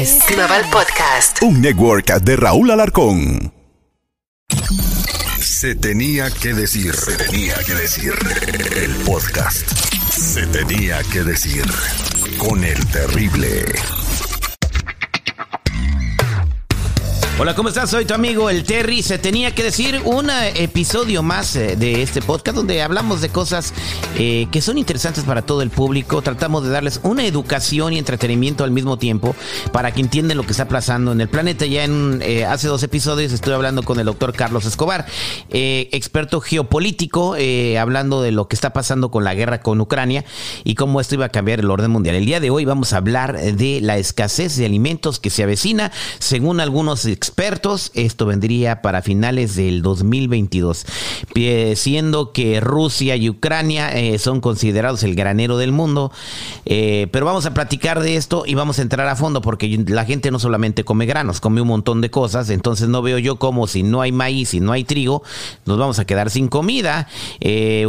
es Global Podcast. Un network de Raúl Alarcón. Se tenía que decir, se tenía que decir. El podcast. Se tenía que decir. Con el terrible. Hola, ¿cómo estás? Soy tu amigo el Terry. Se tenía que decir un eh, episodio más eh, de este podcast donde hablamos de cosas eh, que son interesantes para todo el público. Tratamos de darles una educación y entretenimiento al mismo tiempo para que entiendan lo que está pasando en el planeta. Ya en hace dos episodios estuve hablando con el doctor Carlos Escobar, experto geopolítico, hablando de lo que está pasando con la guerra con Ucrania y cómo esto iba a cambiar el orden mundial. El día de hoy vamos a hablar de la escasez de alimentos que se avecina, según algunos expertos expertos, esto vendría para finales del 2022, siendo que Rusia y Ucrania eh, son considerados el granero del mundo. Eh, pero vamos a platicar de esto y vamos a entrar a fondo porque la gente no solamente come granos, come un montón de cosas, entonces no veo yo como si no hay maíz y no hay trigo, nos vamos a quedar sin comida. Eh,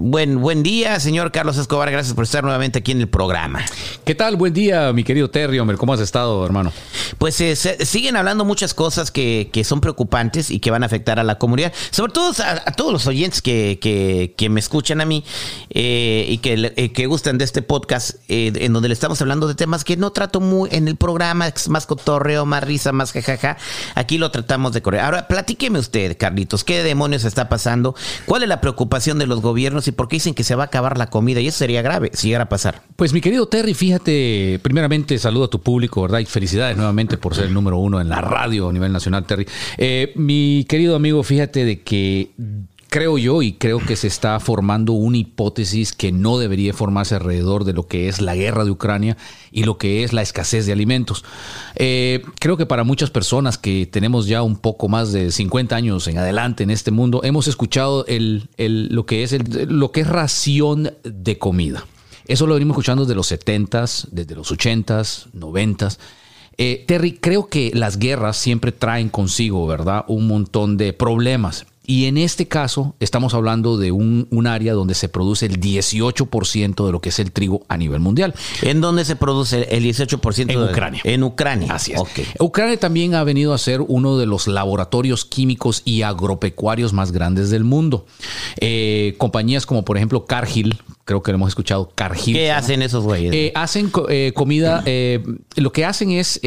buen, buen día, señor Carlos Escobar, gracias por estar nuevamente aquí en el programa. ¿Qué tal? Buen día, mi querido Terry, hombre, ¿cómo has estado, hermano? Pues siguen hablando muchas cosas que, son preocupantes y que van a afectar a la comunidad, sobre todo a, todos los oyentes que, me escuchan a mí eh, y que, eh, que gustan de este podcast, eh, en donde le estamos hablando de temas que no trato muy en el programa, más cotorreo, más risa, más jajaja. Aquí lo tratamos de correr. Ahora, platíqueme usted, Carlitos, ¿qué demonios está pasando? ¿Cuál es la preocupación de los gobiernos y por qué dicen que se va a acabar la comida? Y eso sería grave si llegara a pasar. Pues mi querido Terry, fíjate, primeramente saludo a tu público, ¿verdad? Y felicidades nuevamente por ser el número uno en la radio a nivel nacional, Terry. Eh, mi querido amigo, fíjate de que creo yo y creo que se está formando una hipótesis que no debería formarse alrededor de lo que es la guerra de Ucrania y lo que es la escasez de alimentos. Eh, creo que para muchas personas que tenemos ya un poco más de 50 años en adelante en este mundo, hemos escuchado el, lo, que es lo que es ración de comida. Eso lo venimos escuchando desde los 70s, desde los 80s, 90s. Eh, Terry, creo que las guerras siempre traen consigo, ¿verdad? Un montón de problemas. Y en este caso estamos hablando de un, área donde se produce el 18% de lo que es el trigo a nivel mundial. ¿En dónde se produce el 18%? En Ucrania. En Ucrania. Así es. Ucrania también ha venido a ser uno de los laboratorios químicos y agropecuarios más grandes del mundo. Eh, compañías como por ejemplo Cargill, creo que lo hemos escuchado, Cargill. ¿Qué hacen esos güeyes? Eh, hacen eh, comida, lo que hacen es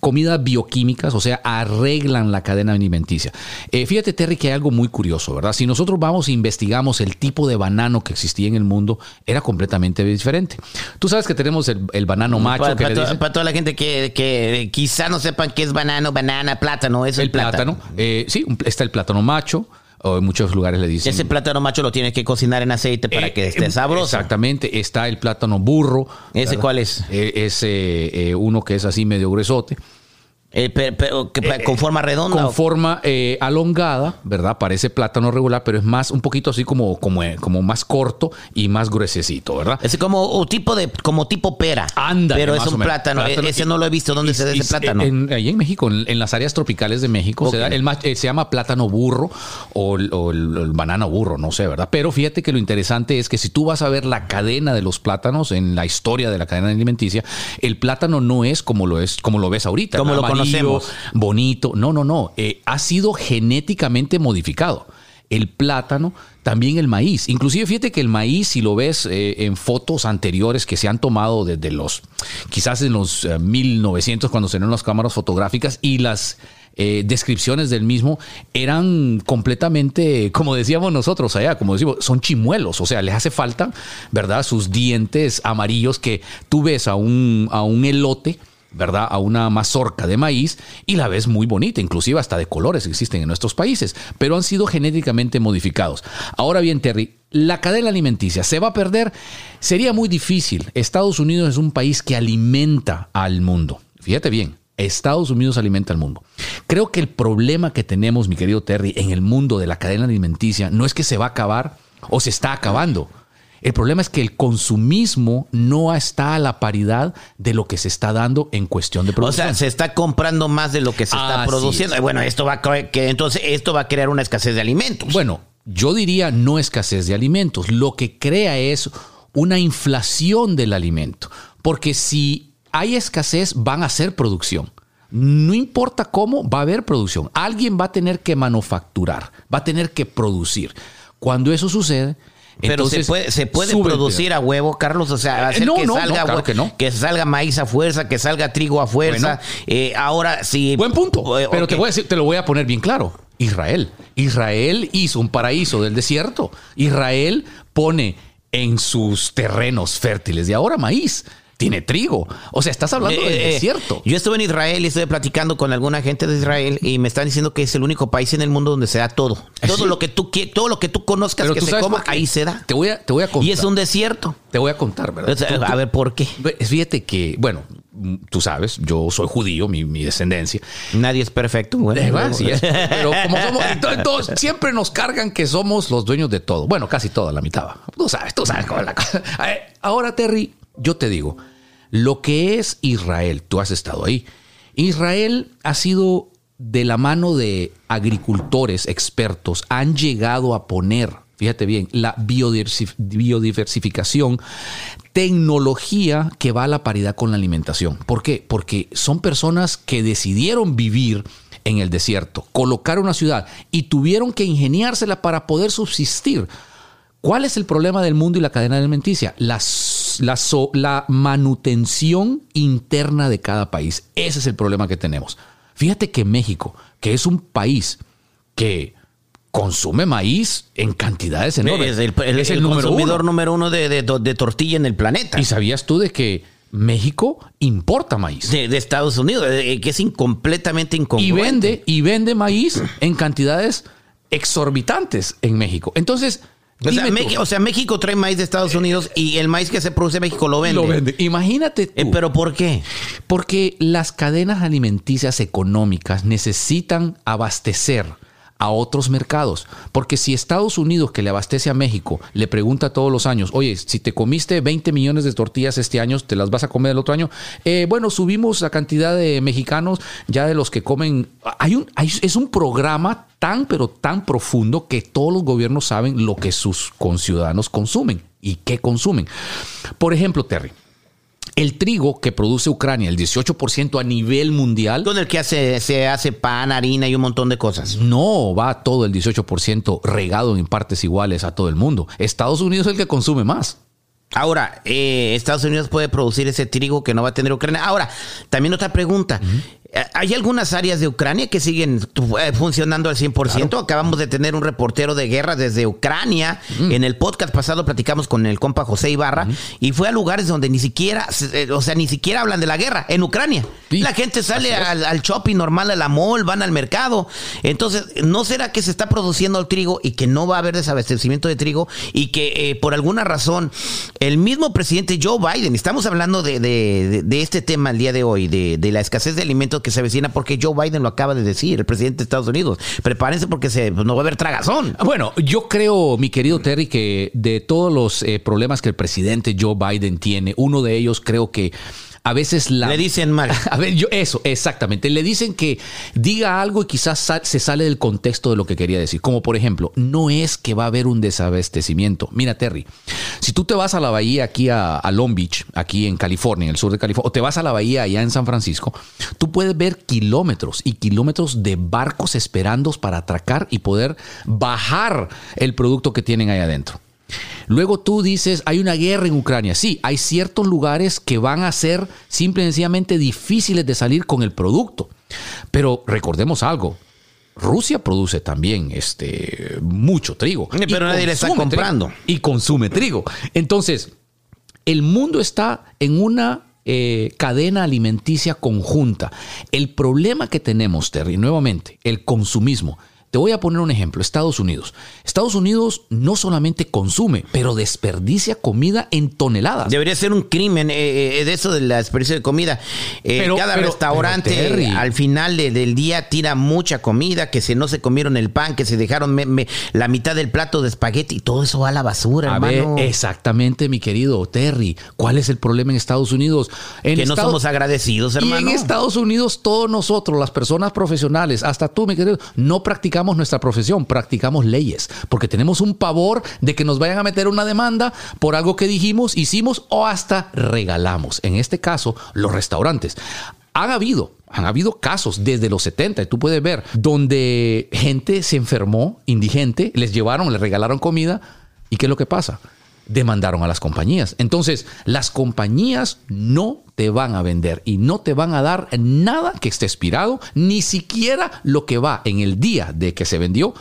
comida bioquímicas, o sea, arreglan la cadena alimenticia. fíjate Terry, que hay algo muy curioso, ¿verdad? Si nosotros vamos e investigamos el tipo de banano que existía en el mundo, era completamente diferente. Tú sabes que tenemos el, banano macho. Para, toda la gente que, quizá no sepan qué es banano, banana, plátano, es el, plátano. Eh, sí, está el plátano macho. O en muchos lugares le dicen. Ese plátano macho lo tienes que cocinar en aceite para eh, que esté eh, sabroso. Exactamente. Está el plátano burro. ¿Ese cuál es? es uno que es así medio gruesote. Eh, pero, eh, con forma redonda. Con forma eh, alongada, ¿verdad? Parece plátano regular, pero es más, un poquito así como, como, como más corto y más gruesecito, ¿verdad? Es como tipo de, como tipo pera. Anda. Pero es un plátano. Ese no lo he visto. ¿Dónde se da ese plátano? En, ahí en México, en, las áreas tropicales de México, se, el, se, llama plátano burro o, el, banano burro, no sé, ¿verdad? Pero fíjate que lo interesante es que si tú vas a ver la cadena de los plátanos en la historia de la cadena alimenticia, el plátano no es como lo es, como lo ves ahorita. Como lo bonito. No, no, no. Eh, ha sido genéticamente modificado. El plátano, también el maíz. Inclusive fíjate que el maíz, si lo ves eh, en fotos anteriores que se han tomado desde los, quizás en los 1900 eh, cuando se dieron las cámaras fotográficas y las descripciones del mismo eran completamente, como decíamos nosotros allá, como decimos, son chimuelos, o sea, les hace falta, ¿verdad? Sus dientes amarillos que tú ves a un, a un elote ¿verdad? A una mazorca de maíz y la ves muy bonita, inclusive hasta de colores existen en nuestros países, pero han sido genéticamente modificados. Ahora bien, Terry, la cadena alimenticia se va a perder, sería muy difícil. Estados Unidos es un país que alimenta al mundo. Fíjate bien, Estados Unidos alimenta al mundo. Creo que el problema que tenemos, mi querido Terry, en el mundo de la cadena alimenticia no es que se va a acabar o se está acabando. El problema es que el consumismo no está a la paridad de lo que se está dando en cuestión de producción. O sea, se está comprando más de lo que se está produciendo. Bueno, esto va a que entonces esto va a crear una escasez de alimentos. Bueno, yo diría no escasez de alimentos. Lo que crea es una inflación del alimento. Porque si hay escasez, van a hacer producción. No importa cómo, va a haber producción. Alguien va a tener que manufacturar, va a tener que producir. Cuando eso sucede, Pero se puede, se puede producir a huevo, Carlos. O sea, Eh, hacer no, que, no, salga, no, claro que no. que salga maíz a fuerza, que salga trigo a fuerza. Bueno. Eh, ahora sí. Buen punto. Eh, Pero te voy a decir, te lo voy a poner bien claro. Israel. Israel hizo un paraíso del desierto. Israel pone en sus terrenos fértiles de ahora maíz. Tiene trigo. O sea, estás hablando del Eh, eh, desierto. Yo estuve en Israel y estuve platicando con alguna gente de Israel y me están diciendo que es el único país en el mundo donde se da todo. Todo Sí. lo que tú todo lo que tú conozcas Pero que tú se coma, ahí se da. Te voy a, te voy a contar. Y es un desierto. Te voy a contar, ¿verdad? Tú- a ver por qué. Fíjate que, bueno, tú sabes, yo soy judío, mi, mi descendencia. Nadie es perfecto. Bueno, Eh, va, luego- sí es. Pero como somos, entonces, todos siempre nos cargan que somos los dueños de todo. Bueno, casi toda la mitad. Tú sabes, tú sabes cómo es la cosa. Eh, Ahora, Terry, yo te digo, lo que es Israel, tú has estado ahí. Israel ha sido de la mano de agricultores expertos, han llegado a poner, fíjate bien, la biodiversif- biodiversificación, tecnología que va a la paridad con la alimentación. ¿Por qué? Porque son personas que decidieron vivir en el desierto, colocar una ciudad y tuvieron que ingeniársela para poder subsistir. ¿Cuál es el problema del mundo y la cadena alimenticia? La, s- la so- la manutención interna de cada país. Ese es el problema que tenemos. Fíjate que México, que es un país que consume maíz en cantidades enormes, Es el, el- es el número consumidor uno. número uno de, de- de tortilla en el planeta. ¿Y sabías tú de que México importa maíz? De, de Estados Unidos, que es in- completamente y vende y vende maíz en cantidades exorbitantes en México. Entonces, O sea, o México trae maíz de Estados Unidos y el maíz que se produce en México lo vende. lo vende. Imagínate tú. Eh, pero ¿por qué? Porque las cadenas alimenticias económicas necesitan abastecer a otros mercados. Porque si Estados Unidos, que le abastece a México, le pregunta todos los años, oye, si te comiste 20 millones de tortillas este año, ¿te las vas a comer el otro año? Eh, bueno, subimos la cantidad de mexicanos ya de los que comen. Hay un, hay- es un programa tan, pero tan profundo que todos los gobiernos saben lo que sus conciudadanos consumen y qué consumen. Por ejemplo, Terry. El trigo que produce Ucrania, el 18% a nivel mundial, Con el que hace, se hace pan, harina y un montón de cosas. no va todo el 18% regado en partes iguales a todo el mundo. Estados Unidos es el que consume más. Ahora, eh, Estados Unidos puede producir ese trigo que no va a tener Ucrania. Ahora, también otra pregunta. ¿Hay algunas áreas de Ucrania que siguen eh, funcionando al 100%? Acabamos de tener un reportero de guerra desde Ucrania. En el podcast pasado platicamos con el compa José Ibarra y fue a lugares donde ni siquiera, eh, o sea, ni siquiera hablan de la guerra, en Ucrania. Sí, la gente sale al, al shopping normal, a la mall, van al mercado. Entonces, ¿no será que se está produciendo el trigo y que no va a haber desabastecimiento de trigo y que eh, por alguna razón el mismo presidente Joe Biden, estamos hablando de, de- de- de este tema el día de hoy, de, de la escasez de alimentos que se avecina, porque Joe Biden lo acaba de decir, el presidente de Estados Unidos. Prepárense porque se, no va a haber tragazón. Bueno, yo creo, mi querido Terry, que de todos los eh, problemas que el presidente Joe Biden tiene, uno de ellos creo que a veces la... Le dicen mal. A ver, yo, eso, exactamente. Le dicen que diga algo y quizás sal- se sale del contexto de lo que quería decir. Como por ejemplo, no es que va a haber un desabastecimiento. Mira, Terry, si tú te vas a la bahía aquí a, a Long Beach, aquí en California, en el sur de California, o te vas a la bahía allá en San Francisco, tú puedes ver kilómetros y kilómetros de barcos esperando para atracar y poder bajar el producto que tienen ahí adentro. Luego tú dices, hay una guerra en Ucrania. Sí, hay ciertos lugares que van a ser simple y sencillamente difíciles de salir con el producto. Pero recordemos algo. Rusia produce también este, mucho trigo. Sí, pero nadie le está trigo. comprando. Y consume trigo. Entonces, el mundo está en una eh, cadena alimenticia conjunta. El problema que tenemos, Terry, nuevamente, el consumismo. Te voy a poner un ejemplo, Estados Unidos. Estados Unidos no solamente consume, pero desperdicia comida en toneladas. Debería ser un crimen eh, eh, de eso de la desperdicio de comida. Eh, Pero- cada pero- restaurante pero, Terry. al final de- del día tira mucha comida, que se no se comieron el pan, que se dejaron me- me- la mitad del plato de espagueti y todo eso va a la basura, A ver, hermano. exactamente, mi querido Terry. ¿Cuál es el problema en Estados Unidos? En que no somos agradecidos, Y hermano. en Estados Unidos, todos nosotros, las personas profesionales, hasta tú, mi querido, no practicamos practicamos nuestra profesión, practicamos leyes, porque tenemos un pavor de que nos vayan a meter una demanda por algo que dijimos, hicimos o hasta regalamos. En este caso, los restaurantes. Han habido, han habido casos desde los 70, y tú puedes ver, donde gente se enfermó, indigente, les llevaron, les regalaron comida, ¿y qué es lo que pasa? Demandaron a las compañías. Entonces, las compañías no te van a vender y no te van a dar nada que esté expirado, ni siquiera lo que va en el día de que se vendió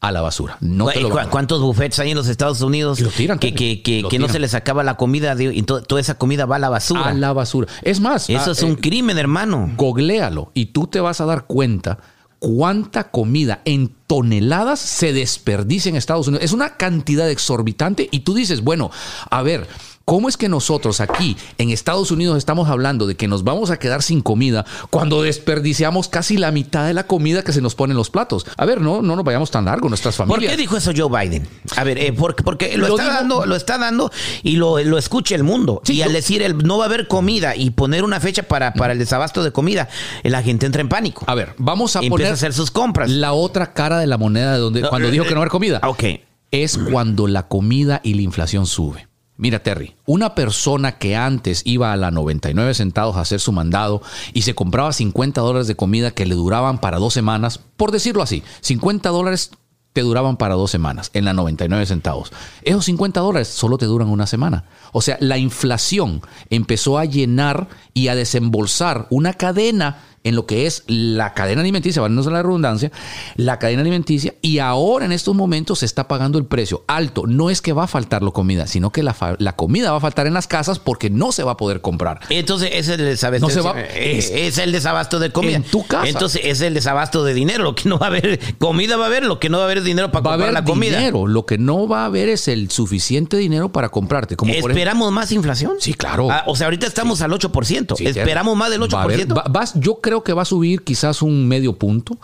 a la basura. No te lo. ¿Cuántos buffets hay en los Estados Unidos tiran, que, que, que, Lo que no se les acaba la comida de- y to- toda esa comida va a la basura? A la basura. Es más, Eso ah, es un eh, crimen, hermano. googlealo y tú te vas a dar cuenta cuánta comida en toneladas se desperdicia en Estados Unidos. Es una cantidad exorbitante y tú dices, bueno, a ver, ¿cómo es que nosotros aquí en Estados Unidos estamos hablando de que nos vamos a quedar sin comida cuando desperdiciamos casi la mitad de la comida que se nos pone en los platos? A ver, no, no nos vayamos tan largo, nuestras ¿Por familias. qué dijo eso Joe Biden? A ver, eh, porque, porque lo, Lo está dando, lo está dando y lo, lo escucha el mundo. Sí, y al decir el, no va a haber comida y poner una fecha para, para el desabasto de comida, la gente entra en pánico. A ver, vamos a empieza poner a hacer sus compras. la otra cara de la moneda de donde, No, cuando eh, dijo que no va a haber comida. Ok. es cuando la comida y la inflación sube. Mira, Terry, una persona que antes iba a la 99 centavos a hacer su mandado y se compraba 50 dólares de comida que le duraban para dos semanas, por decirlo así, 50 dólares te duraban para dos semanas en la 99 centavos. Esos 50 dólares solo te duran una semana. O sea, la inflación empezó a llenar y a desembolsar una cadena en lo que es la cadena alimenticia, valiéndose la redundancia, la cadena alimenticia, y ahora en estos momentos se está pagando el precio alto. No es que va a faltar la comida, sino que la, la comida va a faltar en las casas porque no se va a poder comprar. Entonces es el desabasto, No se va- es, el desabasto de comida. En tu casa. Entonces es el desabasto de dinero. Lo que no va a haber, comida va a haber, lo que no va a haber es dinero para Va a comprar haber la comida. dinero, lo que no va a haber es el suficiente dinero para comprarte. Como por ejemplo- ¿Esperamos más inflación? Sí, claro. Ah, o sea, ahorita estamos al 8%. Sí, ¿Esperamos más del 8%? Va a haber- va- vas- yo creo que va a subir quizás un medio punto.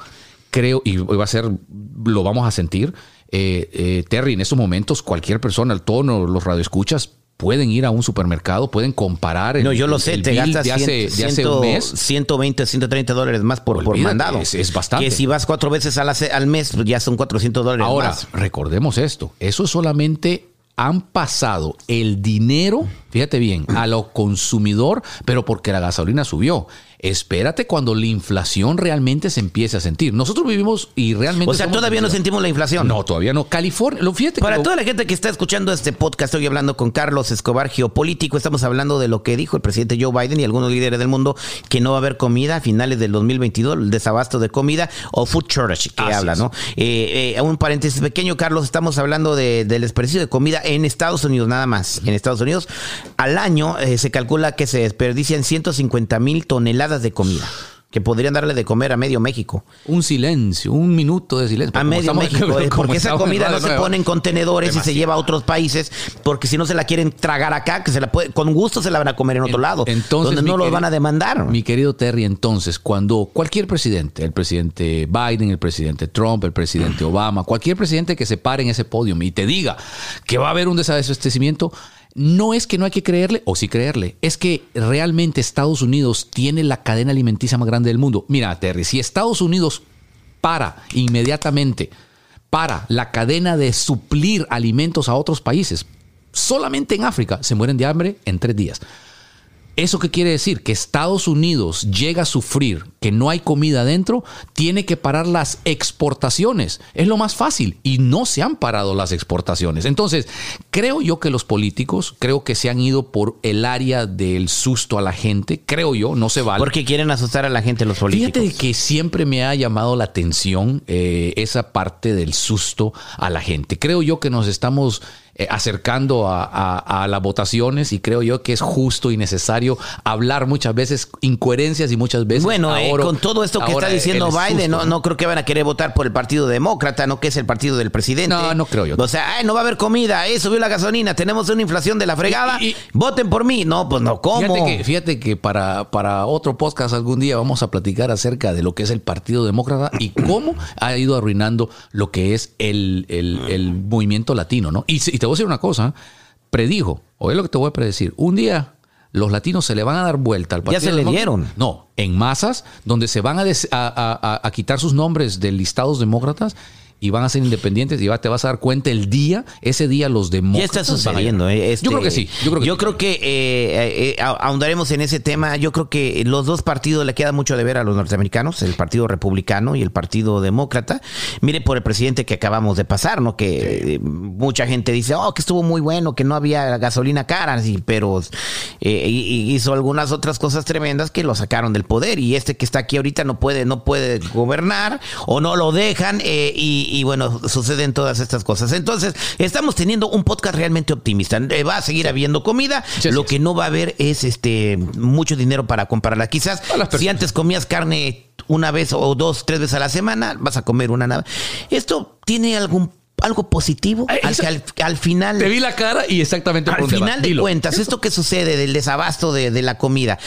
Creo, y va a ser, lo vamos a sentir. Eh, eh, Terry, en estos momentos, cualquier persona, el tono, los radioescuchas, pueden ir a un supermercado, pueden comparar. el- no, yo lo sé, el te gastas de hace, 100, de hace un mes. 120, 130 dólares más por, por mandado. es- es bastante. Que si vas cuatro veces al, al mes, pues ya son 400 dólares Ahora, más. recordemos esto, eso solamente han pasado el dinero, fíjate bien, a lo consumidor, pero porque la gasolina subió. Espérate cuando la inflación realmente se empiece a sentir. Nosotros vivimos y realmente... O sea, todavía no sentimos la inflación. No, todavía no. California, lo fíjate que Para lo- toda la gente que está escuchando este podcast, estoy hablando con Carlos Escobar, geopolítico. Estamos hablando de lo que dijo el presidente Joe Biden y algunos líderes del mundo, que no va a haber comida a finales del 2022, el desabasto de comida o food shortage, que Así habla, es. ¿no? Eh, eh, un paréntesis pequeño, Carlos, estamos hablando de- del desperdicio de comida en Estados Unidos, nada más. En Estados Unidos, al año eh, se calcula que se desperdician 150 mil toneladas de comida. Que podrían darle de comer a medio México. Un silencio, un minuto de silencio. A medio México, eh, porque esa comida no se pone en contenedores y se lleva a otros países, porque si no se la quieren tragar acá, que se la puede, con gusto se la van a comer en otro En- lado, entonces, donde no los queri- van a demandar. Mi querido Terry, entonces, cuando cualquier presidente, el presidente Biden, el presidente Trump, el presidente Obama, cualquier presidente que se pare en ese podio y te diga que va a haber un desabastecimiento, no es que no hay que creerle, o sí creerle, es que realmente Estados Unidos tiene la cadena alimenticia más grande del mundo. Mira, Terry, si Estados Unidos para inmediatamente para la cadena de suplir alimentos a otros países, solamente en África se mueren de hambre en tres días. ¿Eso qué quiere decir? Que Estados Unidos llega a sufrir que no hay comida adentro, tiene que parar las exportaciones. Es lo más fácil y no se han parado las exportaciones. Entonces, creo yo que los políticos, creo que se han ido por el área del susto a la gente, creo yo, no se vale. Porque quieren asustar a la gente los políticos. Fíjate que siempre me ha llamado la atención eh, esa parte del susto a la gente. Creo yo que nos estamos eh, acercando a, a- a las votaciones y creo yo que es justo y necesario hablar muchas veces incoherencias y muchas veces Bueno, eh, con todo esto que está diciendo Biden, susto, no, no creo que van a querer votar por el Partido Demócrata, no que es el partido del presidente. No, no creo yo. O sea, ay, no va a haber comida, eh, subió la gasolina, tenemos una inflación de la fregada, Y- y- voten por mí. No, pues no, ¿cómo? Fíjate que, fíjate que para, para otro podcast algún día vamos a platicar acerca de lo que es el Partido Demócrata y cómo ha ido arruinando lo que es el, el- el movimiento latino, ¿no? Y te voy a decir una cosa, predijo, oye lo que te voy a predecir, un día los latinos se le van a dar vuelta al Ya Partido se le dieron. No, en masas, donde se van a, des- a- a- a- a quitar sus nombres de listados demócratas y van a ser independientes y va- te vas a dar cuenta el día, ese día los Ya demócratas. está van a sucediendo. eh, este- yo creo que sí. Yo creo que, sí. que, eh, eh, ah- ahondaremos en ese tema. Yo creo que los dos partidos le queda mucho de ver a los norteamericanos, el Partido Republicano y el Partido Demócrata. Mire por el presidente que acabamos de pasar, ¿no? Que eh, mucha gente dice, oh, que estuvo muy bueno, que no había gasolina cara, sí, pero eh, hizo algunas otras cosas tremendas que lo sacaron del poder. Y este que está aquí ahorita no puede, no puede gobernar o no lo dejan eh, y, y bueno, suceden todas estas cosas. Entonces, estamos teniendo un podcast realmente optimista. Eh, va a seguir habiendo comida. Sí, lo sí, que no va a haber es este mucho dinero para comprarla. Quizás si antes comías carne una vez o dos, tres veces a la semana, vas a comer una nada. Esto tiene algún algo positivo Ay, al, que al, al final Te vi la cara y exactamente al final de Dilo. cuentas, esto que sucede del desabasto de, de la comida,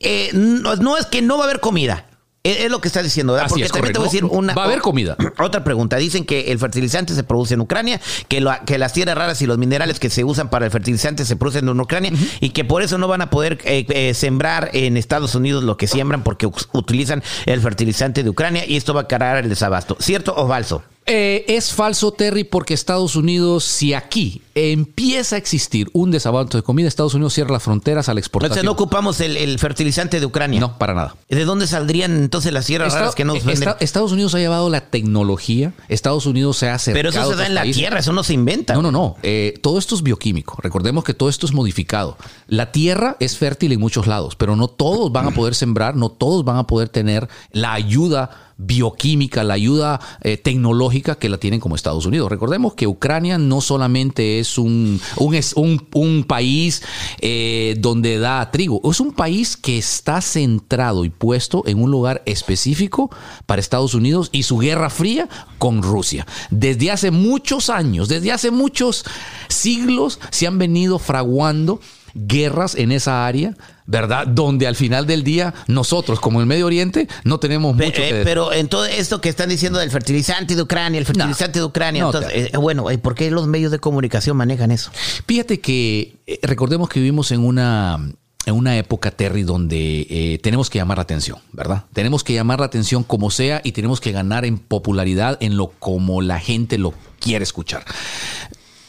eh, no, no es que no va a haber comida. Es, lo que está diciendo, ¿verdad? Así Porque es, también te voy a decir una. Va a haber comida. Otra pregunta. Dicen que el fertilizante se produce en Ucrania, que, lo- que las tierras raras y los minerales que se usan para el fertilizante se producen en Ucrania y que por eso no van a poder eh, eh, sembrar en Estados Unidos lo que siembran porque utilizan el fertilizante de Ucrania y esto va a cargar el desabasto. ¿Cierto o falso? Eh, es falso, Terry, porque Estados Unidos, si aquí empieza a existir un desabasto de comida, Estados Unidos cierra las fronteras a la exportación. Entonces no ocupamos el, el fertilizante de Ucrania. No, para nada. ¿De dónde saldrían entonces las tierras Esta- raras que nos esta- venden? Estados Unidos ha llevado la tecnología, Estados Unidos se ha acercado Pero eso se da en la países. tierra, eso no se inventa. No, no, no. Eh, todo esto es bioquímico. Recordemos que todo esto es modificado. La tierra es fértil en muchos lados, pero no todos van a poder sembrar, no todos van a poder tener la ayuda bioquímica, la ayuda eh, tecnológica que la tienen como Estados Unidos. Recordemos que Ucrania no solamente es un, un, un país eh, donde da trigo, es un país que está centrado y puesto en un lugar específico para Estados Unidos y su guerra fría con Rusia. Desde hace muchos años, desde hace muchos siglos, se han venido fraguando guerras en esa área, ¿verdad? Donde al final del día nosotros, como el Medio Oriente, no tenemos mucho eh, que decir. pero en todo esto que están diciendo del fertilizante de Ucrania, el fertilizante de Ucrania, No, entonces, te- eh, bueno, eh, ¿por qué los medios de comunicación manejan eso? Fíjate que recordemos que vivimos en una, en una época, Terry, donde eh, tenemos que llamar la atención, ¿verdad? Tenemos que llamar la atención como sea y tenemos que ganar en popularidad en lo como la gente lo quiere escuchar.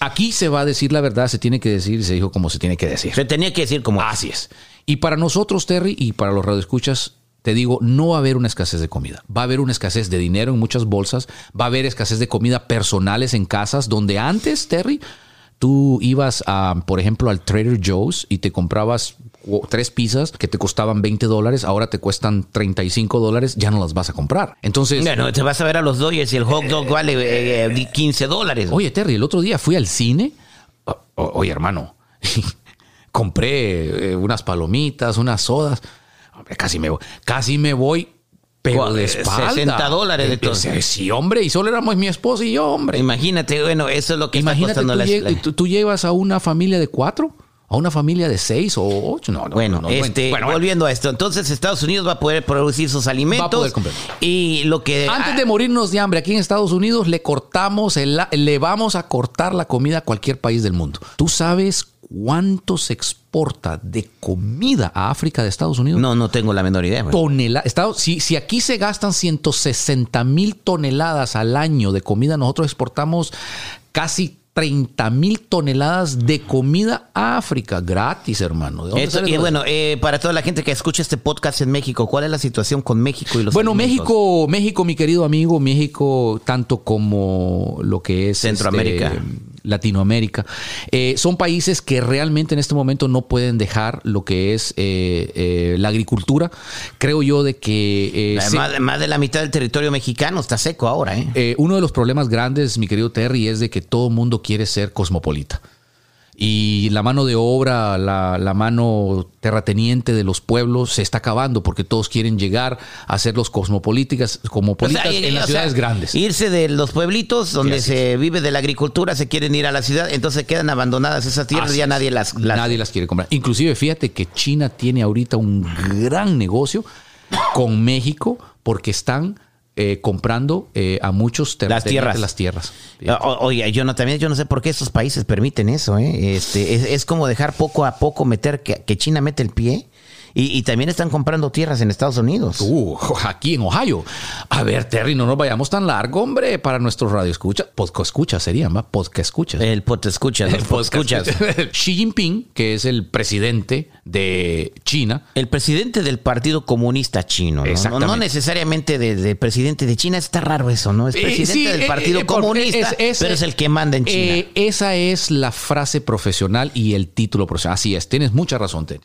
Aquí se va a decir la verdad, se tiene que decir, se dijo como se tiene que decir. Se tenía que decir como Así es. Y para nosotros, Terry, y para los radioescuchas, te digo, no va a haber una escasez de comida. Va a haber una escasez de dinero en muchas bolsas. Va a haber escasez de comida personales en casas, donde antes, Terry, tú ibas, a, por ejemplo, al Trader Joe's y te comprabas tres pizzas que te costaban 20 dólares, ahora te cuestan 35 dólares, ya no las vas a comprar. Entonces, Bueno, te vas a ver a los Dodgers y el hot dog vale eh, eh, 15 dólares. Oye, Terry, el otro día fui al cine. O- oye, hermano, compré eh, unas palomitas, unas sodas. Hombre, casi me voy. Casi me voy, pero de espalda. 60 dólares de Eh, todo. sí, hombre, y solo éramos mi esposa y yo, hombre. Imagínate, bueno, eso es lo que Imagínate, está tú, costando la, lle- la- tú- tú llevas a una familia de cuatro, a una familia de seis o ocho. No, no, Bueno, no, este, bueno, volviendo a esto, entonces Estados Unidos va a poder producir sus alimentos poder comprar. y lo que Antes de morirnos de hambre aquí en Estados Unidos, le cortamos, el, le vamos a cortar la comida a cualquier país del mundo. ¿Tú sabes cuánto se exporta de comida a África de Estados Unidos? no, no tengo la menor idea. bueno. Tonela- Estados- si, si aquí se gastan 160 mil toneladas al año de comida, nosotros exportamos casi 30 mil toneladas de comida a África, gratis, hermano. ¿De Esto- y bueno, eh, para toda la gente que escucha este podcast en México, ¿cuál es la situación con México y los Bueno, alimentos? México, México, mi querido amigo, México, tanto como lo que es Centroamérica. este, Latinoamérica, eh, son países que realmente en este momento no pueden dejar lo que es eh, eh, la agricultura. Creo yo de que eh, se- más, más de la mitad del territorio mexicano está seco ahora, ¿eh? eh, uno de los problemas grandes, mi querido Terry, es de que todo el mundo quiere ser cosmopolita. Y la mano de obra, la, la mano terrateniente de los pueblos se está acabando porque todos quieren llegar a ser los cosmopolíticas, cosmopolitas O sea, y- en las o sea, ciudades grandes. Irse de los pueblitos donde Sí, se vive de la agricultura, se quieren ir a la ciudad, entonces quedan abandonadas esas tierras y ya nadie las, las- Nadie las quiere comprar. Inclusive, fíjate que China tiene ahorita un gran negocio con México porque están eh, comprando eh, a muchos Las tierras. las tierras. O- Oye, yo no, también yo no sé por qué estos países permiten eso, ¿eh? Este, es, es como dejar poco a poco meter que, que China mete el pie y, y también están comprando tierras en Estados Unidos. Uh, aquí en Ohio. A ver, Terry, no nos vayamos tan largo, hombre, para nuestros radioescuchas. Podcast escuchas serían, ¿va? Podcast escuchas. El pot escuchas, los escuchas. Xi Jinping, que es el presidente de China, El presidente del Partido Comunista Chino, ¿no? No, Exactamente. no necesariamente de, de presidente de China, está raro eso, ¿no? Es Eh, presidente sí, del eh, Partido eh, Comunista, es- es- pero es el que manda en China. Eh, esa es la frase profesional y el título profesional. Así es, tienes mucha razón, Ted.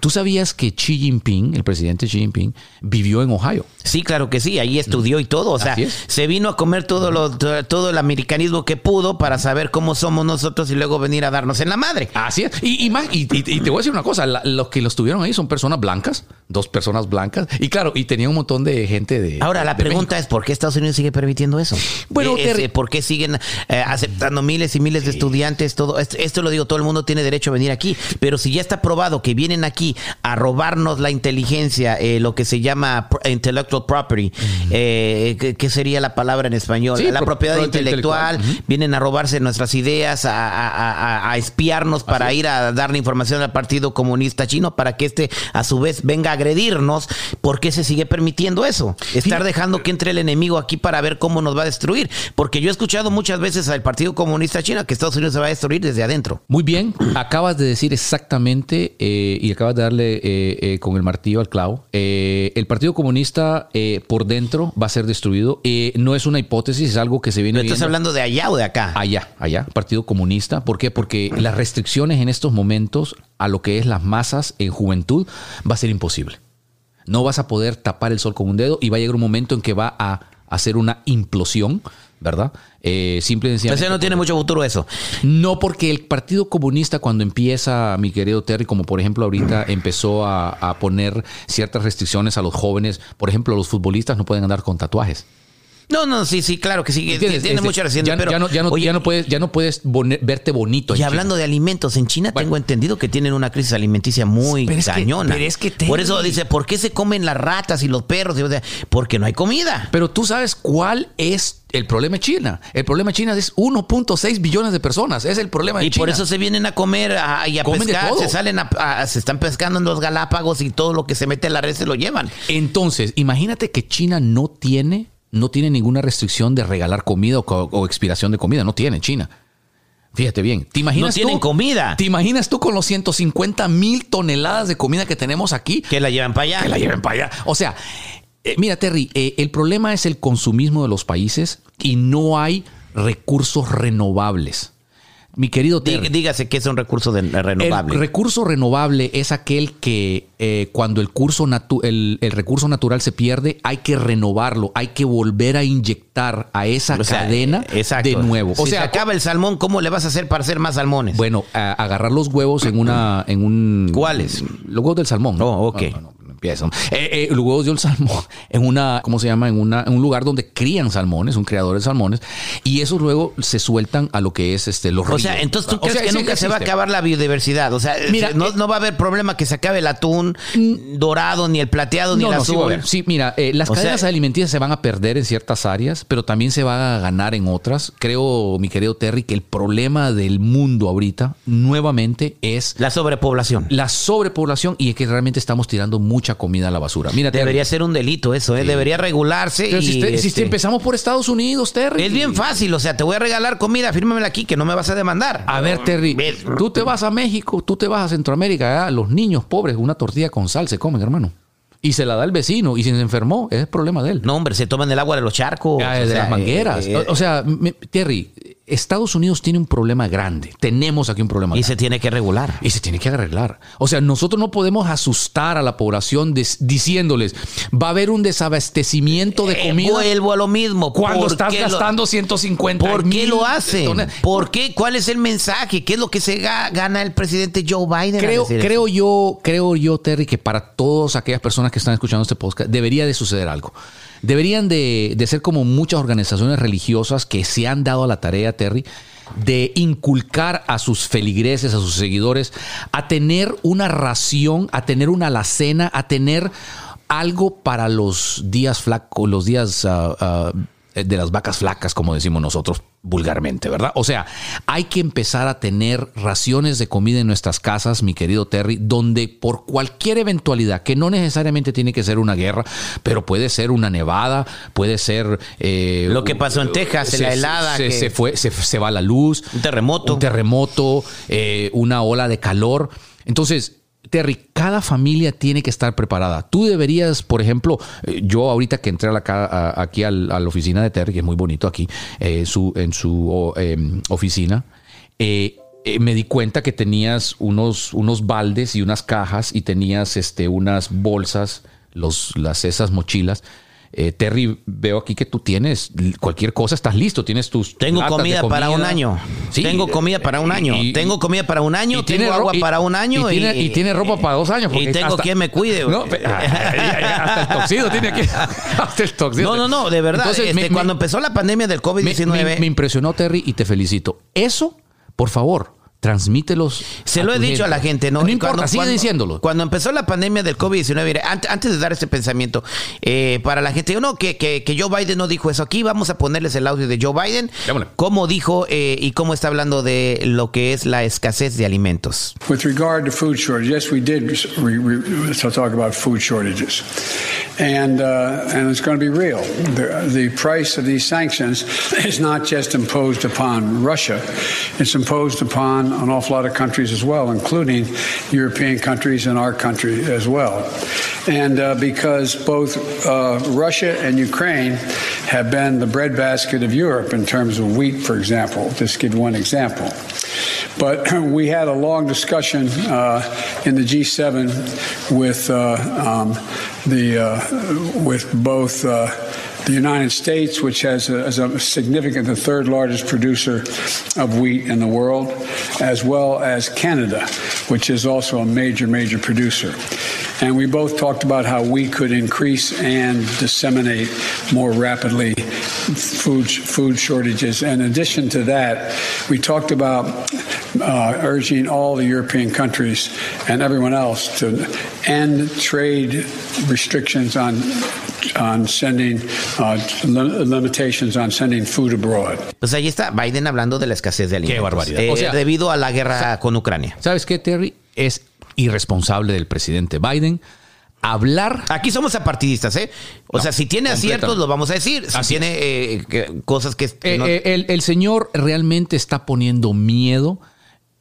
¿Tú sabías que Xi Jinping, el presidente Xi Jinping, vivió en Ohio? Sí, claro que sí, ahí estudió y todo, o sea, se vino a comer todo lo to- todo el americanismo que pudo para saber cómo somos nosotros y luego venir a darnos en la madre. Así es. Y, y más, y, te voy a decir una cosa, la- los que los tuvieron ahí son personas blancas, dos personas blancas, y claro, y tenía un montón de gente de... Ahora la de pregunta es ¿por qué Estados Unidos sigue permitiendo eso? Bueno, ¿por qué siguen eh, aceptando miles y miles de estudiantes? Todo esto, esto lo digo, todo el mundo tiene derecho a venir aquí, pero si ya está probado que vienen aquí a robarnos la inteligencia, eh, lo que se llama intellectual property, eh, ¿qué, sería la palabra en español? Sí, la pro- propiedad intelectual, intelectual. vienen a robarse nuestras ideas, a, a- a- a espiarnos para ir a darle información al Partido Comunista Chino para que este a su vez venga a agredirnos. ¿Por qué se sigue permitiendo eso? Estar dejando que entre el enemigo aquí para ver cómo nos va a destruir. Porque yo he escuchado muchas veces al Partido Comunista Chino que Estados Unidos se va a destruir desde adentro. Muy bien, acabas de decir exactamente eh, y acabas de darle eh, eh, con el martillo al clavo. Eh, el Partido Comunista por dentro va a ser destruido. No es una hipótesis, es algo que se viene ¿Pero estás hablando de allá o de acá? allá, allá, Partido Comunista. ¿Por qué? Porque las restricciones en estos momentos a lo que es las masas en juventud va a ser imposible. No vas a poder tapar el sol con un dedo y va a llegar un momento en que va a hacer una implosión, ¿verdad? Eh, simple y Entonces no tiene mucho futuro eso. no, porque el Partido Comunista cuando empieza, mi querido Terry, como por ejemplo ahorita empezó a, a poner ciertas restricciones a los jóvenes, por ejemplo, los futbolistas no pueden andar con tatuajes. No, no, sí, sí, claro que sí. Tiene Este, mucha reciente, ya, pero ya no, ya no- oye, ya no puedes, ya no puedes verte bonito. Y China. hablando de alimentos, en China Bueno. tengo entendido que tienen una crisis alimenticia muy Pero es que- cañona. pero es que, Por eso dice, ¿por qué se comen las ratas y los perros? Y, Porque no hay comida. Pero tú sabes cuál es el problema de China. El problema de China es 1.6 billones de personas. Es el problema de Y China. por eso se vienen a comer a- y a Comen de pescar, todo. se salen a, a- se están pescando en los Galápagos y todo lo que se mete en la red se lo llevan. Entonces, imagínate que China no tiene, no tiene ninguna restricción de regalar comida o, expiración de comida. No tiene China. Fíjate bien. ¿Te imaginas No tienen tú- comida. ¿Te imaginas tú con los 150 mil toneladas de comida que tenemos aquí? Que la llevan para allá. Que la lleven para allá. O sea, eh, mira, Terry, eh, el problema es el consumismo de los países y no hay recursos renovables. Mi querido Terry. Dígase que es un recurso de- renovable. El recurso renovable es aquel que eh, cuando el, curso natu- el, el recurso natural se pierde, hay que renovarlo, hay que volver a inyectar a esa O sea, cadena exacto. de nuevo. O sea, se acaba el salmón, ¿cómo le vas a hacer para hacer más salmones? Bueno, a- agarrar los huevos en una, en un. ¿Cuáles? Los huevos del salmón. Oh, ok. No, no, no, Eh, eh, los huevos del salmón en una, ¿cómo se llama? En una, en un lugar donde crían salmones, un criador de salmones, y esos luego se sueltan a lo que es este los O ríos. sea, entonces tú O crees sea, que sí nunca se va a acabar la biodiversidad. O sea, Mira, no, eh, no va a haber problema que se acabe el atún dorado, ni el plateado, ni No, el no, sí, azul. Sí, mira, eh, las O sea- cadenas alimenticias se van a perder en ciertas áreas, pero también se va a ganar en otras. Creo, mi querido Terry, que el problema del mundo ahorita, nuevamente, es La sobrepoblación. la sobrepoblación y es que realmente estamos tirando mucha comida a la basura. Mira, Terry, Debería ser un delito eso, ¿eh? Debería regularse. pero y, si, te- si este, te empezamos por Estados Unidos, Terry. Es bien fácil, o sea, te voy a regalar comida, fírmamela aquí, que no me vas a demandar. A ver, Terry, Ves. tú te vas a México, tú te vas a Centroamérica, ¿ah? los niños pobres, una tortilla con sal se comen, hermano. Y se la da el vecino, y si se enfermó, es el problema de él. No, hombre, se toman el agua de los charcos. Ah, o de sea, las mangueras. eh, o, o sea, me- Terry, Estados Unidos tiene un problema grande. Tenemos aquí un problema y grande. se tiene que regular. Y se tiene que arreglar. O sea, nosotros no podemos asustar a la población diciéndoles, va a haber un desabastecimiento de Eh, comida vuelvo a lo mismo. cuando ¿Por estás qué lo- gastando 150 ¿Por qué lo hacen? ¿Por qué? ¿Cuál es el mensaje? ¿Qué es lo que se ga- gana el presidente Joe Biden? Creo, eso? creo yo, creo yo, Terry, que para todas aquellas personas que están escuchando este podcast, debería de suceder algo. Deberían de, de ser como muchas organizaciones religiosas que se han dado a la tarea, Terry, de inculcar a sus feligreses, a sus seguidores, a tener una ración, a tener una alacena, a tener algo para los días flacos, los días ah, ah, de las vacas flacas, como decimos nosotros vulgarmente, ¿verdad? O sea, hay que empezar a tener raciones de comida en nuestras casas, mi querido Terry, donde por cualquier eventualidad, que no necesariamente tiene que ser una guerra, pero puede ser una nevada, puede ser... eh, Lo que pasó en Texas, se, la helada. Se, que... se fue, se, se, va la luz. Un terremoto. Un terremoto, eh, una ola de calor. Entonces, Terry, cada familia tiene que estar preparada. Tú deberías, por ejemplo, eh, yo ahorita que entré a la, aquí a la oficina de Terry, que es muy bonito aquí, eh, su, en su eh, oficina, me di cuenta que tenías unos, unos baldes y unas cajas y tenías este, unas bolsas, los, las, esas mochilas eh, Terry, veo aquí que tú tienes cualquier cosa, estás listo, tienes tus. Tengo comida, comida, para un año. Sí, tengo comida para un año. Y, tengo comida para un año. tengo agua y, para un año. Y, tiene, ropa para dos años. Y tengo hasta, quien me cuide. No, hasta el toxido tiene que. Hasta el toxido. No, no, no, de verdad. Entonces, este, cuando empezó la pandemia del COVID-19. Me, me impresionó, Terry, y te felicito. Eso, por favor transmítelos. Se lo he dicho gente. a la gente, ¿no? No importa, cuando, sigue cuando, diciéndolo. Cuando empezó la pandemia del COVID-19, antes, antes, de dar ese pensamiento, eh, para la gente, no, que, que, que, Joe Biden no dijo eso. Aquí vamos a ponerles el audio de Joe Biden, Llámale. cómo dijo eh, y cómo está hablando de lo que es la escasez de alimentos. With regard to food shortage, yes, we did re, re, so talk about food shortages. And, uh, and it's going to be real. The, the price of these sanctions is not just imposed upon Russia, it's imposed upon an awful lot of countries as well, including European countries and our country as well. And uh, because both uh, Russia and Ukraine have been the breadbasket of Europe in terms of wheat, for example, just give one example. But we had a long discussion uh, in the G7 with uh, um, the uh, with both uh, the United States, which has a, is a significant, the third largest producer of wheat in the world, as well as Canada, which is also a major, major producer. And we both talked about how we could increase and disseminate more rapidly food, food shortages. In addition to that, we talked about uh, urging all the European countries and everyone else to end trade restrictions on on sending uh, limitations on sending food abroad. Pues ahí está Biden hablando de la escasez de alimentos. Qué barbaridad. Eh, O sea, debido a la guerra o sea, con Ucrania. ¿Sabes qué, Terry? Es irresponsable del presidente Biden hablar. Aquí somos apartidistas, ¿eh? O No, sea, si tiene aciertos, lo vamos a decir. Si Así tiene eh, que- cosas que... Eh, no- eh, el, el señor realmente está poniendo miedo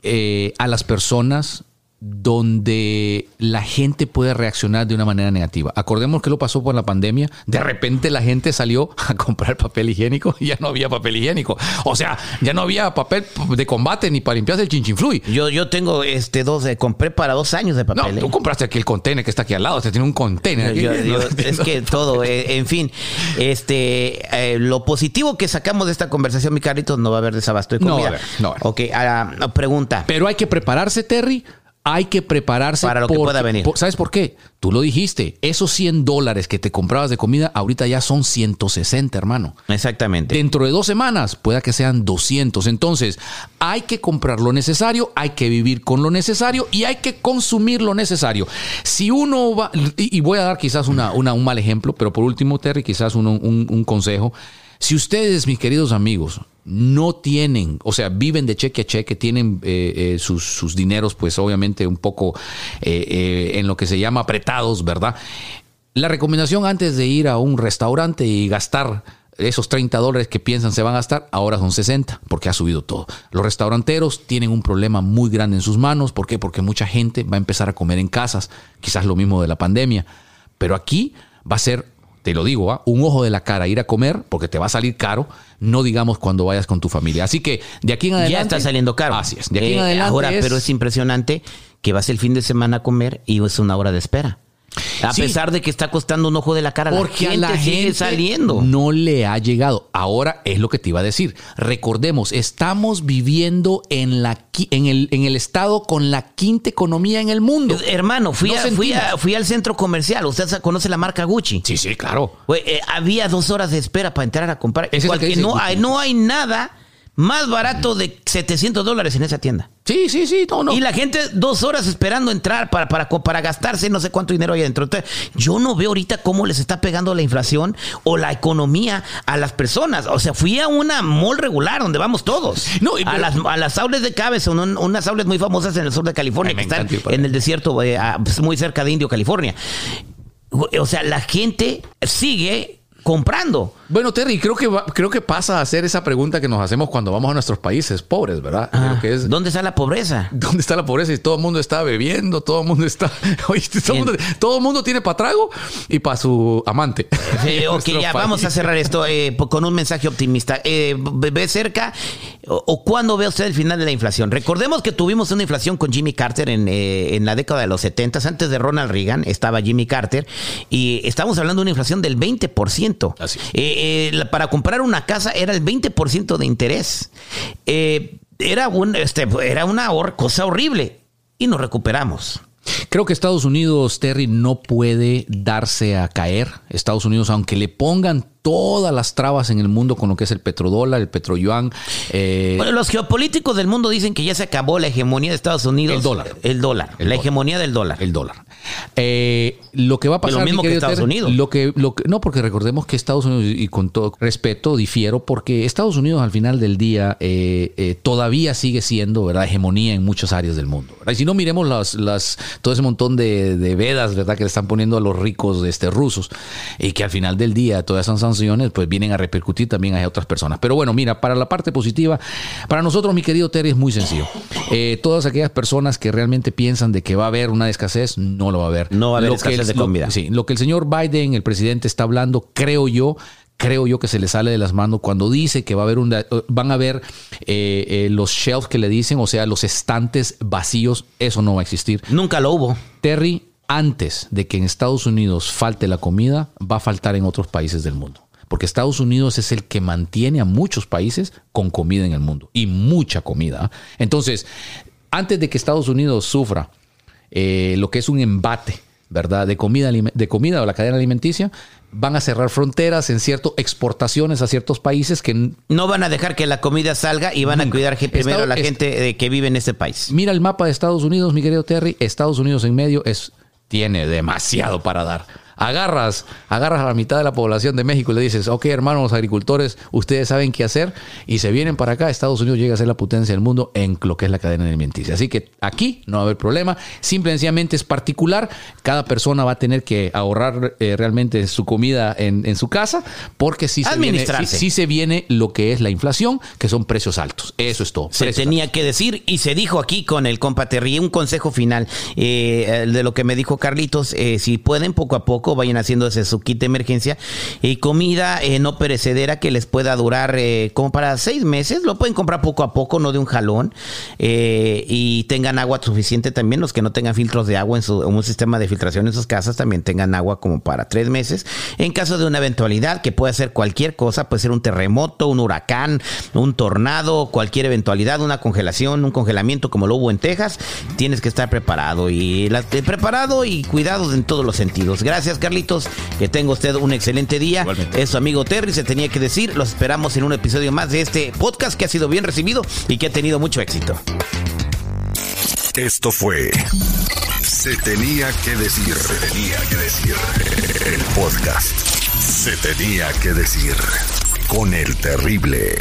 eh, a las personas donde la gente puede reaccionar de una manera negativa. Acordemos que lo pasó por la pandemia. De repente la gente salió a comprar papel higiénico y ya no había papel higiénico. O sea, ya no había papel de combate ni para limpiarse el chinchinfluy. yo, yo tengo este dos, de, compré para dos años de No, papel. ¿eh? tú compraste aquí el container que está aquí al lado. Usted tiene un container. aquí. Yo- yo- No es que todo, eh, en fin, este, eh, lo positivo que sacamos de esta conversación, mi carrito, no va a haber desabasto de No va a comida. haber, no a haber. Ok, ahora, pregunta. Pero hay que prepararse, Terry. Hay que prepararse Para lo que pueda venir. ¿Sabes por qué? Tú lo dijiste. Esos 100 dólares que te comprabas de comida, ahorita ya son 160, hermano. Exactamente. Dentro de dos semanas, pueda que sean 200. Entonces, hay que comprar lo necesario, hay que vivir con lo necesario y hay que consumir lo necesario. Si uno va, y voy a dar quizás una, una- un mal ejemplo, pero por último, Terry, quizás un, un consejo. Si ustedes, mis queridos amigos, no tienen, o sea, viven de cheque a cheque, tienen eh, eh, sus, sus dineros, pues obviamente un poco eh, en lo que se llama apretados, ¿verdad? La recomendación antes de ir a un restaurante y gastar esos 30 dólares que piensan se van a gastar, ahora son 60, porque ha subido todo. Los restauranteros tienen un problema muy grande en sus manos. ¿Por qué? Porque mucha gente va a empezar a comer en casas, quizás lo mismo de la pandemia. Pero aquí va a ser, te lo digo, ¿ah? un ojo de la cara ir a comer, porque te va a salir caro, no digamos cuando vayas con tu familia. Así que de aquí en adelante. ya está saliendo caro. Así es. De aquí en Eh, adelante. Ahora, es- pero es impresionante que vas el fin de semana a comer y es una hora de espera. A Sí. pesar de que está costando un ojo de la cara, Porque la gente a la sigue gente saliendo. no le ha llegado. Ahora es lo que te iba a decir. Recordemos, estamos viviendo en, la, en, el, en el estado con la quinta economía en el mundo. Hermano, fui, No a- fui, a- fui al centro comercial. Usted conoce la marca Gucci. Sí, sí, claro. Eh, había dos horas de espera para entrar a comprar. Ese es el Igual que que dice no, hay, no hay nada Más barato de 700 dólares en esa tienda. Sí, sí, sí, no, no. Y la gente dos horas esperando entrar para, para, para gastarse no sé cuánto dinero hay adentro. Entonces, yo no veo ahorita cómo les está pegando la inflación o la economía a las personas. O sea, fui a una mall regular donde vamos todos. No, y- a, las, a las aules de Cabezon, un- unas aules muy famosas en el sur de California, que están en el desierto, eh, pues, muy cerca de Indio, California. O sea, la gente sigue comprando. Bueno, Terry, creo que va- creo que pasa a ser esa pregunta que nos hacemos cuando vamos a nuestros países pobres, ¿verdad? Creo que es Ah, ¿Dónde está la pobreza? ¿Dónde está la pobreza? Y todo el mundo está bebiendo, todo el mundo está. Oye, todo, el mundo, todo el mundo tiene para trago y para su amante. Eh, ok, ya país. vamos a cerrar esto eh, con un mensaje optimista. Eh, ¿ve- ¿Ve cerca o, o cuándo ve usted el final de la inflación? Recordemos que tuvimos una inflación con Jimmy Carter en, eh, en la década de los 70, antes de Ronald Reagan estaba Jimmy Carter y estamos hablando de una inflación del 20%. Así. Eh, eh, para comprar una casa era el 20% de interés. Eh, era, un, este, era una hor- cosa horrible y nos recuperamos. Creo que Estados Unidos, Terry, no puede darse a caer. Estados Unidos, aunque le pongan todas las trabas en el mundo con lo que es el petrodólar, el petroyuan, eh, Bueno, los geopolíticos del mundo dicen que ya se acabó la hegemonía de Estados Unidos. El dólar. El dólar. El la dólar. hegemonía del dólar. el dólar. Eh, lo que va a pasar lo mismo mi que Estados Unidos. Lo que, lo que- no, porque recordemos que Estados Unidos, y con todo respeto, difiero, porque Estados Unidos al final del día eh, eh, todavía sigue siendo ¿verdad? hegemonía en muchas áreas del mundo. ¿verdad? Y si no miremos las, las, todo ese montón de, de vedas ¿verdad? que le están poniendo a los ricos este, rusos, y que al final del día todas esas sanciones pues vienen a repercutir también a otras personas. Pero bueno, mira, para la parte positiva, para nosotros, mi querido Terry, es muy sencillo. Eh, todas aquellas personas que realmente piensan de que va a haber una escasez, no lo va a haber. No va a haber Lo que escasez el- de comida. lo- sí, lo que el señor Biden, el presidente, está hablando, creo yo, creo yo que se le sale de las manos cuando dice que va a haber una, van a haber eh, eh, los shelves que le dicen, o sea, los estantes vacíos, eso no va a existir. Nunca lo hubo. Terry, antes de que en Estados Unidos falte la comida, va a faltar en otros países del mundo. Porque Estados Unidos es el que mantiene a muchos países con comida en el mundo. Y mucha comida. Entonces, antes de que Estados Unidos sufra eh, lo que es un embate, ¿verdad? De comida, de comida o la cadena alimenticia, van a cerrar fronteras en ciertas exportaciones a ciertos países que No van a dejar que la comida salga y van a cuidar primero Estado- a la gente eh, que vive en este país. Mira el mapa de Estados Unidos, mi querido Terry. Estados Unidos en medio es tiene demasiado para dar. Agarras, agarras a la mitad de la población de México y le dices, ok, hermanos agricultores, ustedes saben qué hacer y se vienen para acá. Estados Unidos llega a ser la potencia del mundo en lo que es la cadena alimenticia. Así que aquí no va a haber problema. Simple y sencillamente es particular. Cada persona va a tener que ahorrar eh, realmente su comida en, en su casa porque sí se, viene, sí se viene lo que es la inflación, que son precios altos. Eso es todo. Se tenía que decir y se dijo aquí con el compa Terry. Un consejo final eh, de lo que me dijo Carlitos. eh, si pueden, poco a poco vayan haciendo ese su kit de emergencia y comida eh, no perecedera que les pueda durar eh, como para seis meses. Lo pueden comprar poco a poco, no de un jalón. eh, y tengan agua suficiente también. Los que no tengan filtros de agua en, su, un sistema de filtración en sus casas también tengan agua como para tres meses. En caso de una eventualidad que puede ser cualquier cosa, puede ser un terremoto, un huracán, un tornado, cualquier eventualidad, una congelación, un congelamiento como lo hubo en Texas, tienes que estar preparado y la- eh, preparado y cuidado en todos los sentidos. Gracias, Carlitos. Que tenga usted un excelente día. Igualmente. Es su amigo Terry, se tenía que decir. Los esperamos en un episodio más de este podcast que ha sido bien recibido y que ha tenido mucho éxito. Esto fue Se tenía que decir. Se tenía que decir. El podcast. Se tenía que decir. Con el terrible.